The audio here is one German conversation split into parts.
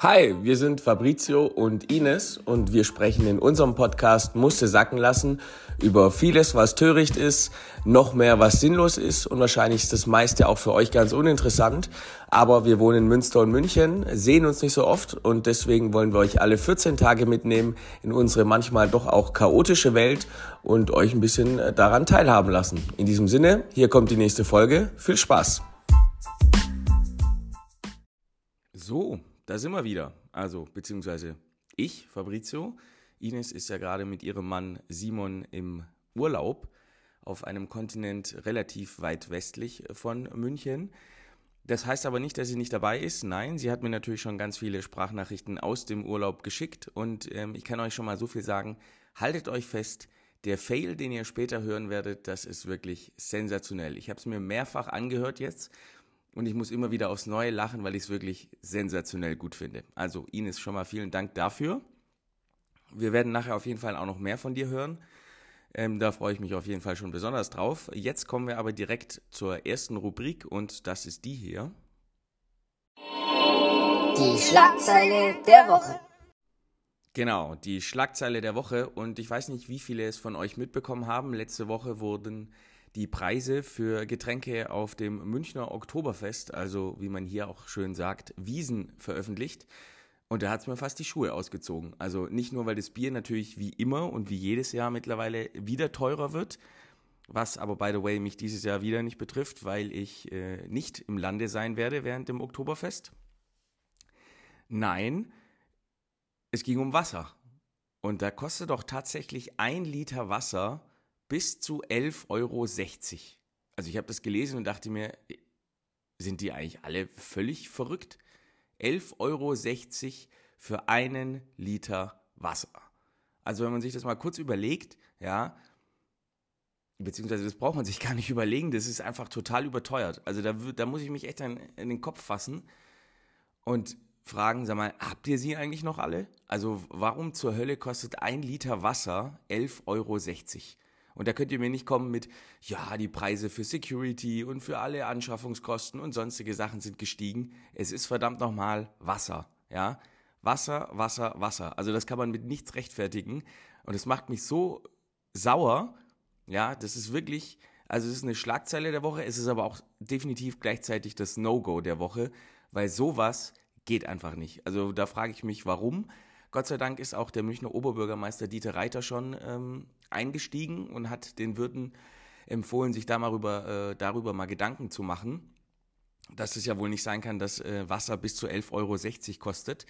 Hi, wir sind Fabrizio und Ines und wir sprechen in unserem Podcast Musste sacken lassen über vieles, was töricht ist, noch mehr, was sinnlos ist und wahrscheinlich ist das meiste auch für euch ganz uninteressant. Aber wir wohnen in Münster und München, sehen uns nicht so oft und deswegen wollen wir euch alle 14 Tage mitnehmen in unsere manchmal doch auch chaotische Welt und euch ein bisschen daran teilhaben lassen. In diesem Sinne, hier kommt die nächste Folge. Viel Spaß! So, da sind wir wieder. Also, beziehungsweise ich, Fabrizio. Ines ist ja gerade mit ihrem Mann Simon im Urlaub auf einem Kontinent relativ weit westlich von München. Das heißt aber nicht, dass sie nicht dabei ist. Nein, sie hat mir natürlich schon ganz viele Sprachnachrichten aus dem Urlaub geschickt und ähm, ich kann euch schon mal so viel sagen. Haltet euch fest, der Fail, den ihr später hören werdet, das ist wirklich sensationell. Ich habe es mir mehrfach angehört jetzt und ich muss immer wieder aufs Neue lachen, weil ich es wirklich sensationell gut finde. Also Ines, schon mal vielen Dank dafür. Wir werden nachher auf jeden Fall auch noch mehr von dir hören. Ähm, da freue ich mich auf jeden Fall schon besonders drauf. Jetzt kommen wir aber direkt zur ersten Rubrik und das ist die hier. Die Schlagzeile der Woche. Genau, die Schlagzeile der Woche. Und ich weiß nicht, wie viele es von euch mitbekommen haben. Letzte Woche wurden die Preise für Getränke auf dem Münchner Oktoberfest, also wie man hier auch schön sagt, Wiesen veröffentlicht. Und da hat es mir fast die Schuhe ausgezogen. Also nicht nur, weil das Bier natürlich wie immer und wie jedes Jahr mittlerweile wieder teurer wird, was aber, by the way, mich dieses Jahr wieder nicht betrifft, weil ich äh, nicht im Lande sein werde während dem Oktoberfest. Nein, es ging um Wasser. Und da kostet doch tatsächlich ein Liter Wasser bis zu 11,60 Euro. Also ich habe das gelesen und dachte mir, sind die eigentlich alle völlig verrückt? 11,60 Euro für einen Liter Wasser. Also wenn man sich das mal kurz überlegt, ja, beziehungsweise das braucht man sich gar nicht überlegen, das ist einfach total überteuert. Also da, da muss ich mich echt in, in den Kopf fassen und fragen, sag mal, habt ihr sie eigentlich noch alle? Also warum zur Hölle kostet ein Liter Wasser 11,60 Euro? Und da könnt ihr mir nicht kommen mit, ja, die Preise für Security und für alle Anschaffungskosten und sonstige Sachen sind gestiegen. Es ist verdammt nochmal Wasser, ja. Wasser, Wasser, Wasser. Also das kann man mit nichts rechtfertigen. Und es macht mich so sauer, ja, das ist wirklich, also es ist eine Schlagzeile der Woche, es ist aber auch definitiv gleichzeitig das No-Go der Woche, weil sowas geht einfach nicht. Also da frage ich mich, warum. Gott sei Dank ist auch der Münchner Oberbürgermeister Dieter Reiter schon ähm, eingestiegen und hat den Wirten empfohlen, sich da mal rüber, äh, darüber mal Gedanken zu machen, dass es ja wohl nicht sein kann, dass äh, Wasser bis zu 11,60 Euro kostet.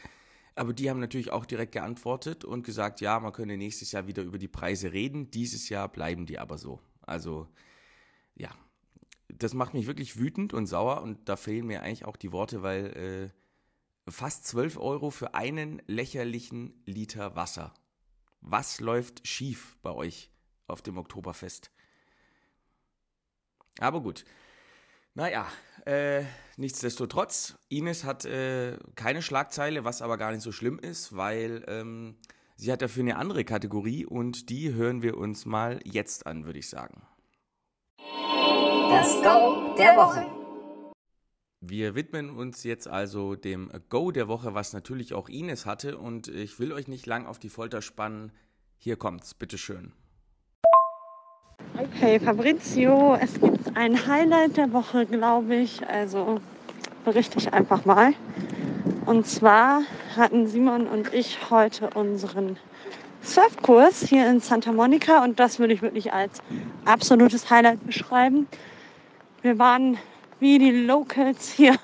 Aber die haben natürlich auch direkt geantwortet und gesagt, ja, man könne nächstes Jahr wieder über die Preise reden. Dieses Jahr bleiben die aber so. Also, ja, das macht mich wirklich wütend und sauer und da fehlen mir eigentlich auch die Worte, weil äh, fast 12 Euro für einen lächerlichen Liter Wasser. Was läuft schief bei euch auf dem Oktoberfest? Aber gut. Naja, äh, nichtsdestotrotz, Ines hat äh, keine Schlagzeile, was aber gar nicht so schlimm ist, weil ähm, sie hat dafür eine andere Kategorie und die hören wir uns mal jetzt an, würde ich sagen. Das Go der Woche. Wir widmen uns jetzt also dem Go der Woche, was natürlich auch Ines hatte. Und ich will euch nicht lang auf die Folter spannen. Hier kommt's, bitteschön. Okay, Fabrizio, es gibt ein Highlight der Woche, glaube ich. Also berichte ich einfach mal. Und zwar hatten Simon und ich heute unseren Surfkurs hier in Santa Monica und das würde ich wirklich als absolutes Highlight beschreiben. Wir waren wie die Locals hier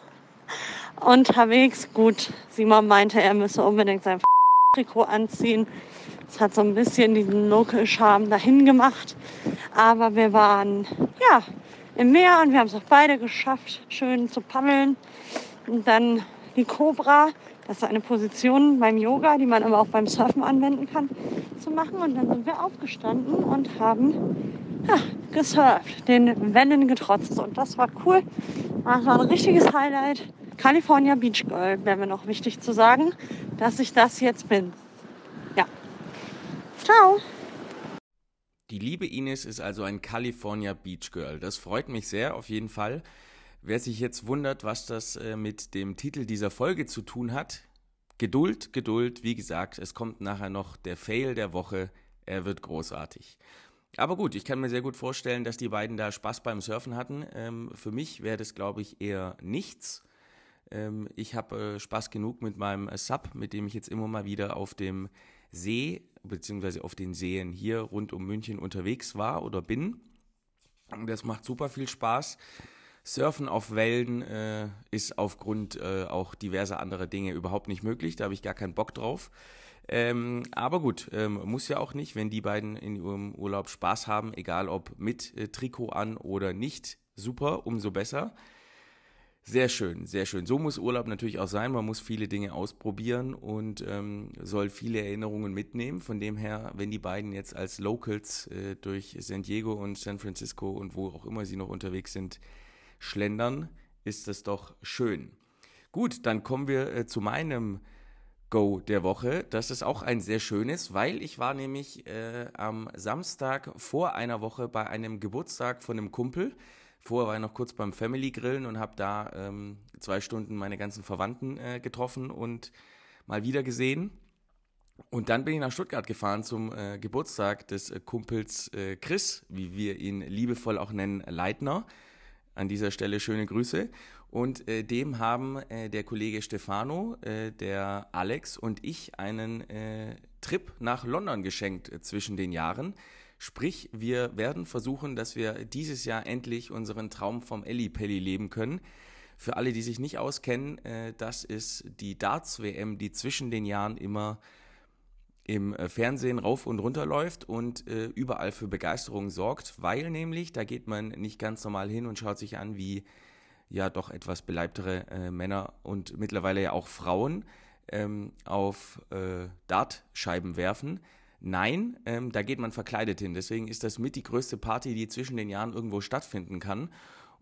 unterwegs. Gut, Simon meinte, er müsse unbedingt sein Trikot anziehen. Das hat so ein bisschen diesen Local-Charme dahin gemacht. Aber wir waren ja im Meer und wir haben es auch beide geschafft, schön zu paddeln. Und dann die Cobra, das ist eine Position beim Yoga, die man aber auch beim Surfen anwenden kann, zu machen. Und dann sind wir aufgestanden und haben ja, gesurft, den Wellen getrotzt. Und das war cool. Das war ein richtiges Highlight. California Beach Girl wäre mir noch wichtig zu sagen, dass ich das jetzt bin. Ja. Ciao. Die liebe Ines ist also ein California Beach Girl. Das freut mich sehr, auf jeden Fall. Wer sich jetzt wundert, was das äh, mit dem Titel dieser Folge zu tun hat, Geduld, Geduld, wie gesagt, es kommt nachher noch der Fail der Woche, er wird großartig. Aber gut, ich kann mir sehr gut vorstellen, dass die beiden da Spaß beim Surfen hatten. Ähm, für mich wäre das, glaube ich, eher nichts. Ähm, ich habe äh, Spaß genug mit meinem äh, Sub, mit dem ich jetzt immer mal wieder auf dem See beziehungsweise auf den Seen hier rund um München unterwegs war oder bin. Das macht super viel Spaß. Surfen auf Wellen äh, ist aufgrund äh, auch diverser anderer Dinge überhaupt nicht möglich. Da habe ich gar keinen Bock drauf. Ähm, aber gut, ähm, muss ja auch nicht, wenn die beiden in ihrem Urlaub Spaß haben, egal ob mit äh, Trikot an oder nicht. Super, umso besser. Sehr schön, sehr schön. So muss Urlaub natürlich auch sein. Man muss viele Dinge ausprobieren und ähm, soll viele Erinnerungen mitnehmen. Von dem her, wenn die beiden jetzt als Locals äh, durch San Diego und San Francisco und wo auch immer sie noch unterwegs sind, schlendern, ist das doch schön. Gut, dann kommen wir äh, zu meinem Go der Woche. Das ist auch ein sehr schönes, weil ich war nämlich äh, am Samstag vor einer Woche bei einem Geburtstag von einem Kumpel. Vorher war ich noch kurz beim Family Grillen und habe da ähm, zwei Stunden meine ganzen Verwandten äh, getroffen und mal wieder gesehen. Und dann bin ich nach Stuttgart gefahren zum äh, Geburtstag des äh, Kumpels äh, Chris, wie wir ihn liebevoll auch nennen, Leitner. An dieser Stelle schöne Grüße. Und äh, dem haben äh, der Kollege Stefano, äh, der Alex und ich einen Trip nach London geschenkt zwischen den Jahren. Sprich, wir werden versuchen, dass wir dieses Jahr endlich unseren Traum vom Elli Pelli leben können. Für alle, die sich nicht auskennen, äh, das ist die Darts-WM, die zwischen den Jahren immer im äh, Fernsehen rauf und runter läuft und äh, überall für Begeisterung sorgt, weil nämlich, da geht man nicht ganz normal hin und schaut sich an, wie ja doch etwas beleibtere äh, Männer und mittlerweile ja auch Frauen ähm, auf äh, Dartscheiben werfen, Nein, ähm, da geht man verkleidet hin. Deswegen ist das mit die größte Party, die zwischen den Jahren irgendwo stattfinden kann.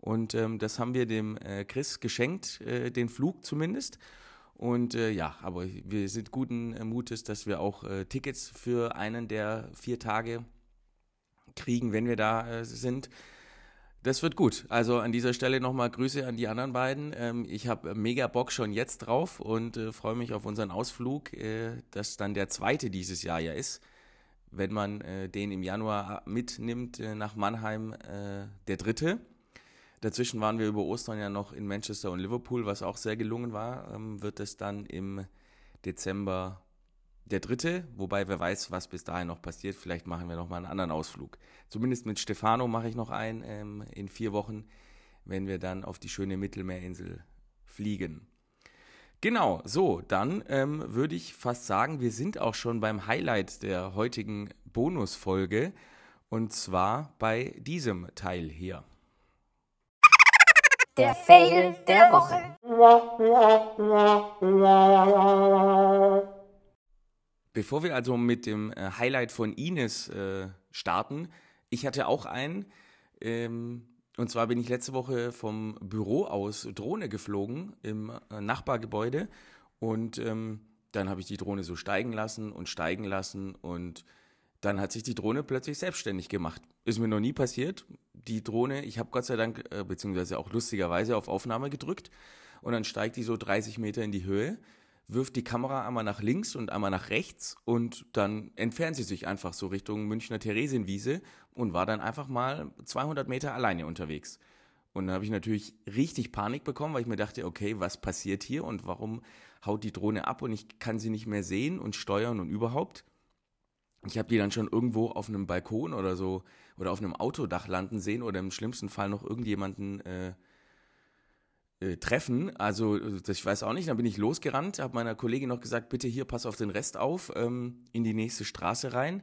Und ähm, das haben wir dem äh, Chris geschenkt, äh, den Flug zumindest. Und äh, ja, aber wir sind guten äh, Mutes, dass wir auch äh, Tickets für einen der vier Tage kriegen, wenn wir da äh, sind. Das wird gut. Also an dieser Stelle nochmal Grüße an die anderen beiden. Ähm, ich habe mega Bock schon jetzt drauf und freue mich auf unseren Ausflug, das dann der zweite dieses Jahr ja ist wenn man äh, den im Januar mitnimmt äh, nach Mannheim, äh, der dritte. Dazwischen waren wir über Ostern ja noch in Manchester und Liverpool, was auch sehr gelungen war. Ähm, wird es dann im Dezember der dritte, wobei wer weiß, was bis dahin noch passiert. Vielleicht machen wir noch mal einen anderen Ausflug. Zumindest mit Stefano mache ich noch einen ähm, in vier Wochen, wenn wir dann auf die schöne Mittelmeerinsel fliegen. Genau, so, dann ähm, würde ich fast sagen, wir sind auch schon beim Highlight der heutigen Bonusfolge und zwar bei diesem Teil hier. Der Fail der Woche. Bevor wir also mit dem äh, Highlight von Ines äh, starten, ich hatte auch einen. Ähm, und zwar bin ich letzte Woche vom Büro aus Drohne geflogen im äh, Nachbargebäude und ähm, dann habe ich die Drohne so steigen lassen und steigen lassen und dann hat sich die Drohne plötzlich selbstständig gemacht. Ist mir noch nie passiert. Die Drohne, ich habe Gott sei Dank, äh, beziehungsweise auch lustigerweise auf Aufnahme gedrückt und dann steigt die so 30 Meter in die Höhe wirft die Kamera einmal nach links und einmal nach rechts und dann entfernt sie sich einfach so Richtung Münchner Theresienwiese und war dann einfach mal 200 Meter alleine unterwegs. Und dann habe ich natürlich richtig Panik bekommen, weil ich mir dachte, okay, was passiert hier und warum haut die Drohne ab und ich kann sie nicht mehr sehen und steuern und überhaupt. Ich habe die dann schon irgendwo auf einem Balkon oder so oder auf einem Autodach landen sehen oder im schlimmsten Fall noch irgendjemanden äh, äh, treffen. Also, das, ich weiß auch nicht. Dann bin ich losgerannt, habe meiner Kollegin noch gesagt, bitte hier, pass auf den Rest auf, ähm, in die nächste Straße rein.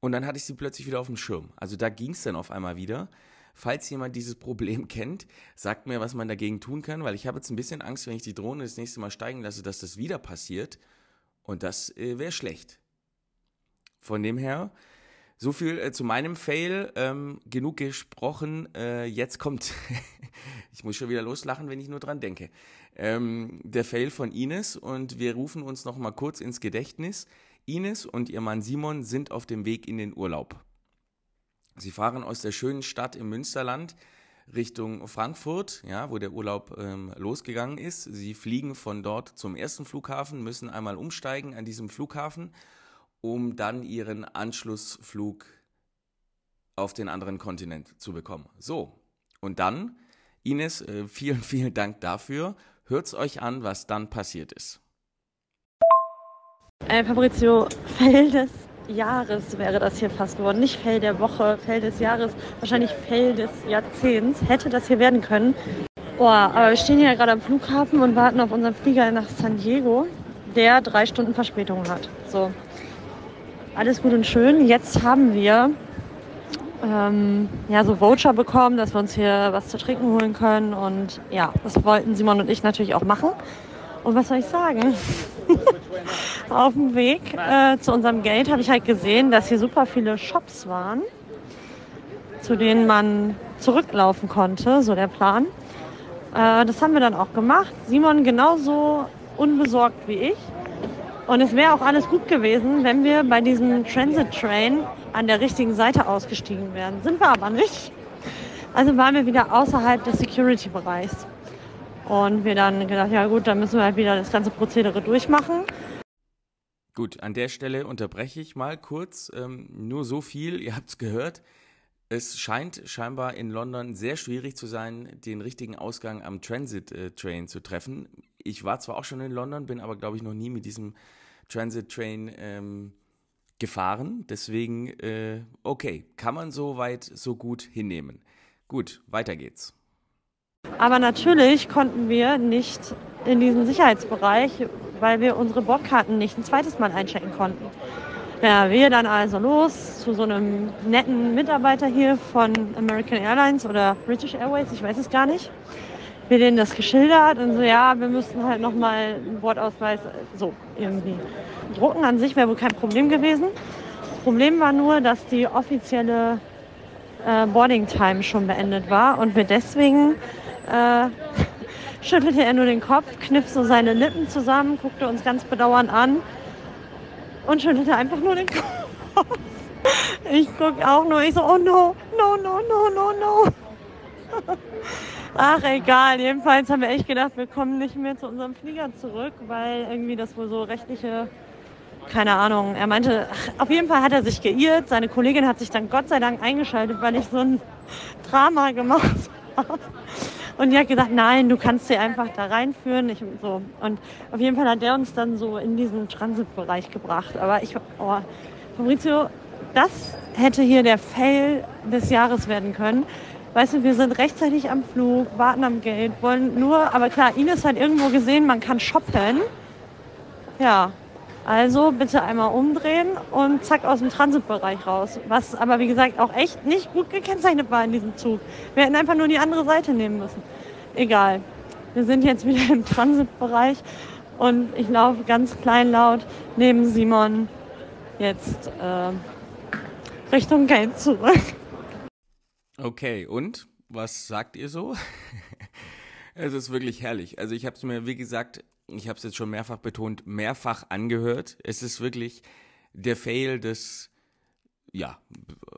Und dann hatte ich sie plötzlich wieder auf dem Schirm. Also da ging es dann auf einmal wieder. Falls jemand dieses Problem kennt, sagt mir, was man dagegen tun kann, weil ich habe jetzt ein bisschen Angst, wenn ich die Drohne das nächste Mal steigen lasse, dass das wieder passiert. Und das äh, wäre schlecht. Von dem her, so viel äh, zu meinem Fail. Ähm, genug gesprochen. Äh, jetzt kommt, ich muss schon wieder loslachen, wenn ich nur dran denke. Ähm, der Fail von Ines und wir rufen uns noch mal kurz ins Gedächtnis. Ines und ihr Mann Simon sind auf dem Weg in den Urlaub. Sie fahren aus der schönen Stadt im Münsterland Richtung Frankfurt, ja, wo der Urlaub ähm, losgegangen ist. Sie fliegen von dort zum ersten Flughafen, müssen einmal umsteigen an diesem Flughafen, um dann ihren Anschlussflug auf den anderen Kontinent zu bekommen. So, und dann, Ines, äh, vielen, vielen Dank dafür. Hört's euch an, was dann passiert ist. Äh, Fabrizio, Fell des Jahres wäre das hier fast geworden. Nicht Fell der Woche, Fell des Jahres, wahrscheinlich Fell des Jahrzehnts hätte das hier werden können. Boah, aber wir stehen hier gerade am Flughafen und warten auf unseren Flieger nach San Diego, der drei Stunden Verspätung hat. So, alles gut und schön. Jetzt haben wir ähm, ja, so Voucher bekommen, dass wir uns hier was zu trinken holen können. Und ja, das wollten Simon und ich natürlich auch machen. Und was soll ich sagen? Auf dem Weg äh, zu unserem Gate habe ich halt gesehen, dass hier super viele Shops waren, zu denen man zurücklaufen konnte, so der Plan. Äh, das haben wir dann auch gemacht. Simon genauso unbesorgt wie ich. Und es wäre auch alles gut gewesen, wenn wir bei diesem Transit Train an der richtigen Seite ausgestiegen wären. Sind wir aber nicht. Also waren wir wieder außerhalb des Security-Bereichs. Und wir dann gedacht, ja gut, dann müssen wir halt wieder das ganze Prozedere durchmachen. Gut, an der Stelle unterbreche ich mal kurz. Ähm, nur so viel, ihr habt es gehört. Es scheint scheinbar in London sehr schwierig zu sein, den richtigen Ausgang am Transit-Train äh, zu treffen. Ich war zwar auch schon in London, bin aber, glaube ich, noch nie mit diesem Transit-Train ähm, gefahren. Deswegen, äh, okay, kann man so weit, so gut hinnehmen. Gut, weiter geht's. Aber natürlich konnten wir nicht in diesen Sicherheitsbereich, weil wir unsere Bordkarten nicht ein zweites Mal einchecken konnten. Ja, wir dann also los zu so einem netten Mitarbeiter hier von American Airlines oder British Airways, ich weiß es gar nicht. Wir denen das geschildert und so, ja, wir müssten halt nochmal einen Bordausweis, so irgendwie. Drucken an sich wäre wohl kein Problem gewesen. Das Problem war nur, dass die offizielle äh, Boarding Time schon beendet war und wir deswegen äh, schüttelte er nur den Kopf, kniff so seine Lippen zusammen, guckte uns ganz bedauernd an und schüttelte einfach nur den Kopf. Ich guck auch nur, ich so, oh no, no, no, no, no, no. Ach, egal. Jedenfalls haben wir echt gedacht, wir kommen nicht mehr zu unserem Flieger zurück, weil irgendwie das wohl so rechtliche, keine Ahnung. Er meinte, ach, auf jeden Fall hat er sich geirrt. Seine Kollegin hat sich dann Gott sei Dank eingeschaltet, weil ich so ein Drama gemacht habe. Und die hat gesagt, nein, du kannst sie einfach da reinführen. Ich, so. Und auf jeden Fall hat der uns dann so in diesen Transitbereich gebracht. Aber ich, oh, Fabrizio, das hätte hier der Fail des Jahres werden können. Weißt du, wir sind rechtzeitig am Flug, warten am Gate, wollen nur, aber klar, Ines hat irgendwo gesehen, man kann shoppen. Ja, also bitte einmal umdrehen und zack aus dem Transitbereich raus. Was aber wie gesagt auch echt nicht gut gekennzeichnet war in diesem Zug. Wir hätten einfach nur die andere Seite nehmen müssen. Egal. Wir sind jetzt wieder im Transitbereich und ich laufe ganz kleinlaut neben Simon jetzt äh, Richtung Gate zurück. Okay, und was sagt ihr so? es ist wirklich herrlich. Also ich habe es mir, wie gesagt, ich habe es jetzt schon mehrfach betont, mehrfach angehört. Es ist wirklich der Fail des, ja,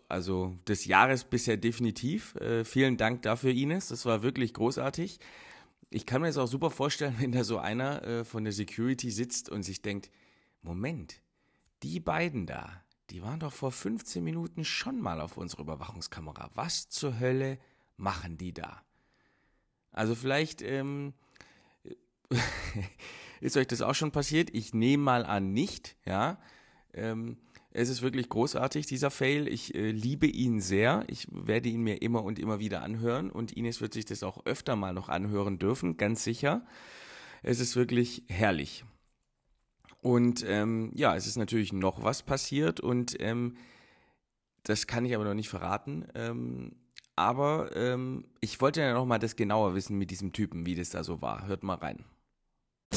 also des Jahres bisher definitiv. Äh, vielen Dank dafür, Ines. Das war wirklich großartig. Ich kann mir das auch super vorstellen, wenn da so einer äh, von der Security sitzt und sich denkt, Moment, die beiden da, die waren doch vor 15 Minuten schon mal auf unserer Überwachungskamera. Was zur Hölle machen die da? Also vielleicht ähm, ist euch das auch schon passiert? Ich nehme mal an, nicht. Ja, ähm, es ist wirklich großartig, dieser Fail. Ich äh, liebe ihn sehr. Ich werde ihn mir immer und immer wieder anhören und Ines wird sich das auch öfter mal noch anhören dürfen, ganz sicher. Es ist wirklich herrlich. Und ähm, ja, es ist natürlich noch was passiert und ähm, das kann ich aber noch nicht verraten. Ähm, aber ähm, ich wollte ja noch mal das genauer wissen mit diesem Typen, wie das da so war. Hört mal rein.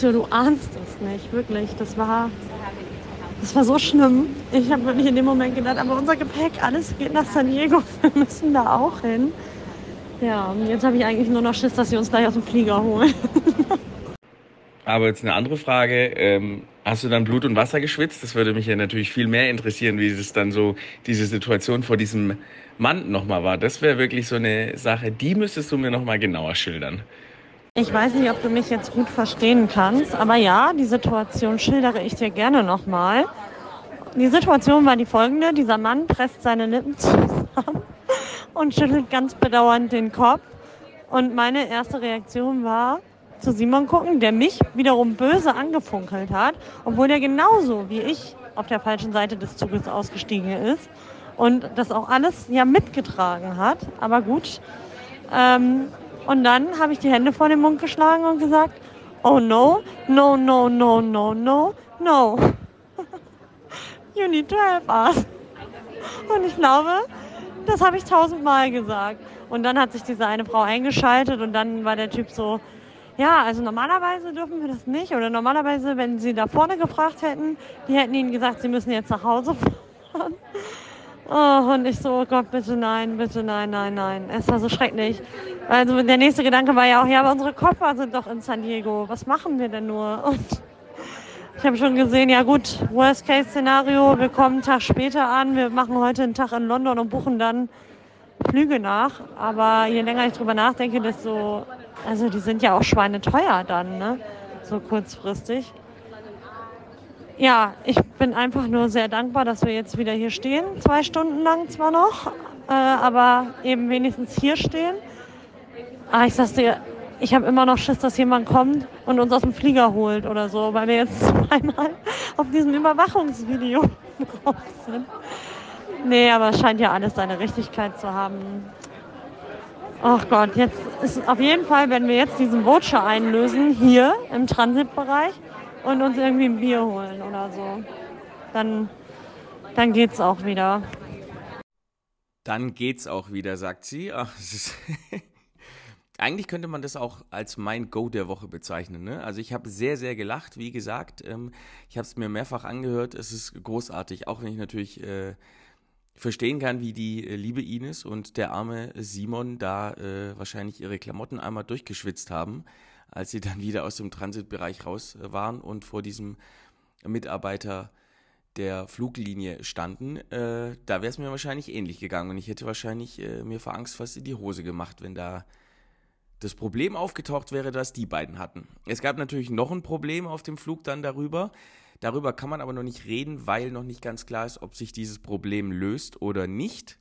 Du ahnst es nicht, wirklich. Das war, das war so schlimm. Ich habe wirklich in dem Moment gedacht, aber unser Gepäck, alles geht nach San Diego. Wir müssen da auch hin. Ja, und jetzt habe ich eigentlich nur noch Schiss, dass sie uns gleich aus dem Flieger holen. Aber jetzt eine andere Frage. Ähm, hast du dann Blut und Wasser geschwitzt? Das würde mich ja natürlich viel mehr interessieren, wie es dann so diese Situation vor diesem Mann nochmal war. Das wäre wirklich so eine Sache, die müsstest du mir nochmal genauer schildern. Ich weiß nicht, ob du mich jetzt gut verstehen kannst, aber ja, die Situation schildere ich dir gerne nochmal. Die Situation war die folgende. Dieser Mann presst seine Lippen zusammen und schüttelt ganz bedauernd den Kopf. Und meine erste Reaktion war, zu Simon gucken, der mich wiederum böse angefunkelt hat, obwohl er genauso wie ich auf der falschen Seite des Zuges ausgestiegen ist und das auch alles ja mitgetragen hat. Aber gut. Ähm, und dann habe ich die Hände vor den Mund geschlagen und gesagt, oh no, no, no, no, no, no, no. you need to help us. Und ich glaube, das habe ich tausendmal gesagt. Und dann hat sich diese eine Frau eingeschaltet und dann war der Typ so, ja, also normalerweise dürfen wir das nicht. Oder normalerweise, wenn sie da vorne gefragt hätten, die hätten ihnen gesagt, sie müssen jetzt nach Hause fahren. Oh, und ich so, oh Gott, bitte nein, bitte nein, nein, nein. Es war so schrecklich. Also der nächste Gedanke war ja auch, ja, aber unsere Koffer sind doch in San Diego. Was machen wir denn nur? Und ich habe schon gesehen, ja gut, Worst-Case-Szenario, wir kommen einen Tag später an, wir machen heute einen Tag in London und buchen dann Flüge nach. Aber je länger ich drüber nachdenke, desto, also die sind ja auch schweineteuer dann, ne? So kurzfristig. Ja, ich bin einfach nur sehr dankbar, dass wir jetzt wieder hier stehen. Zwei Stunden lang zwar noch, äh, aber eben wenigstens hier stehen. Ah, ich sag's dir, ich habe immer noch Schiss, dass jemand kommt und uns aus dem Flieger holt oder so, weil wir jetzt zweimal auf diesem Überwachungsvideo drauf sind. Nee, aber es scheint ja alles seine Richtigkeit zu haben. Ach Gott, jetzt ist auf jeden Fall, wenn wir jetzt diesen Voucher einlösen, hier im Transitbereich und uns irgendwie ein Bier holen oder so, dann, dann geht's auch wieder. Dann geht's auch wieder, sagt sie. Ach, Eigentlich könnte man das auch als mein Go der Woche bezeichnen. Ne? Also ich habe sehr, sehr gelacht, wie gesagt. Ähm, ich habe es mir mehrfach angehört. Es ist großartig, auch wenn ich natürlich äh, verstehen kann, wie die äh, liebe Ines und der arme Simon da äh, wahrscheinlich ihre Klamotten einmal durchgeschwitzt haben, als sie dann wieder aus dem Transitbereich raus äh, waren und vor diesem Mitarbeiter der Fluglinie standen, äh, da wäre es mir wahrscheinlich ähnlich gegangen und ich hätte wahrscheinlich äh, mir vor Angst fast in die Hose gemacht, wenn da das Problem aufgetaucht wäre, dass die beiden hatten. Es gab natürlich noch ein Problem auf dem Flug dann darüber. Darüber kann man aber noch nicht reden, weil noch nicht ganz klar ist, ob sich dieses Problem löst oder nicht.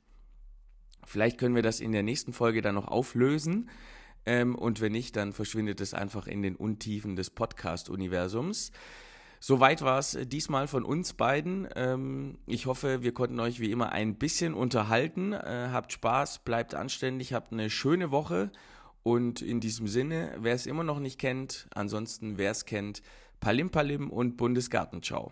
Vielleicht können wir das in der nächsten Folge dann noch auflösen. Ähm, und wenn nicht, dann verschwindet es einfach in den Untiefen des Podcast-Universums. Soweit war es diesmal von uns beiden. Ähm, ich hoffe, wir konnten euch wie immer ein bisschen unterhalten. Äh, habt Spaß, bleibt anständig, habt eine schöne Woche und in diesem Sinne, wer es immer noch nicht kennt, ansonsten wer es kennt, Palim Palim und Bundesgartenschau.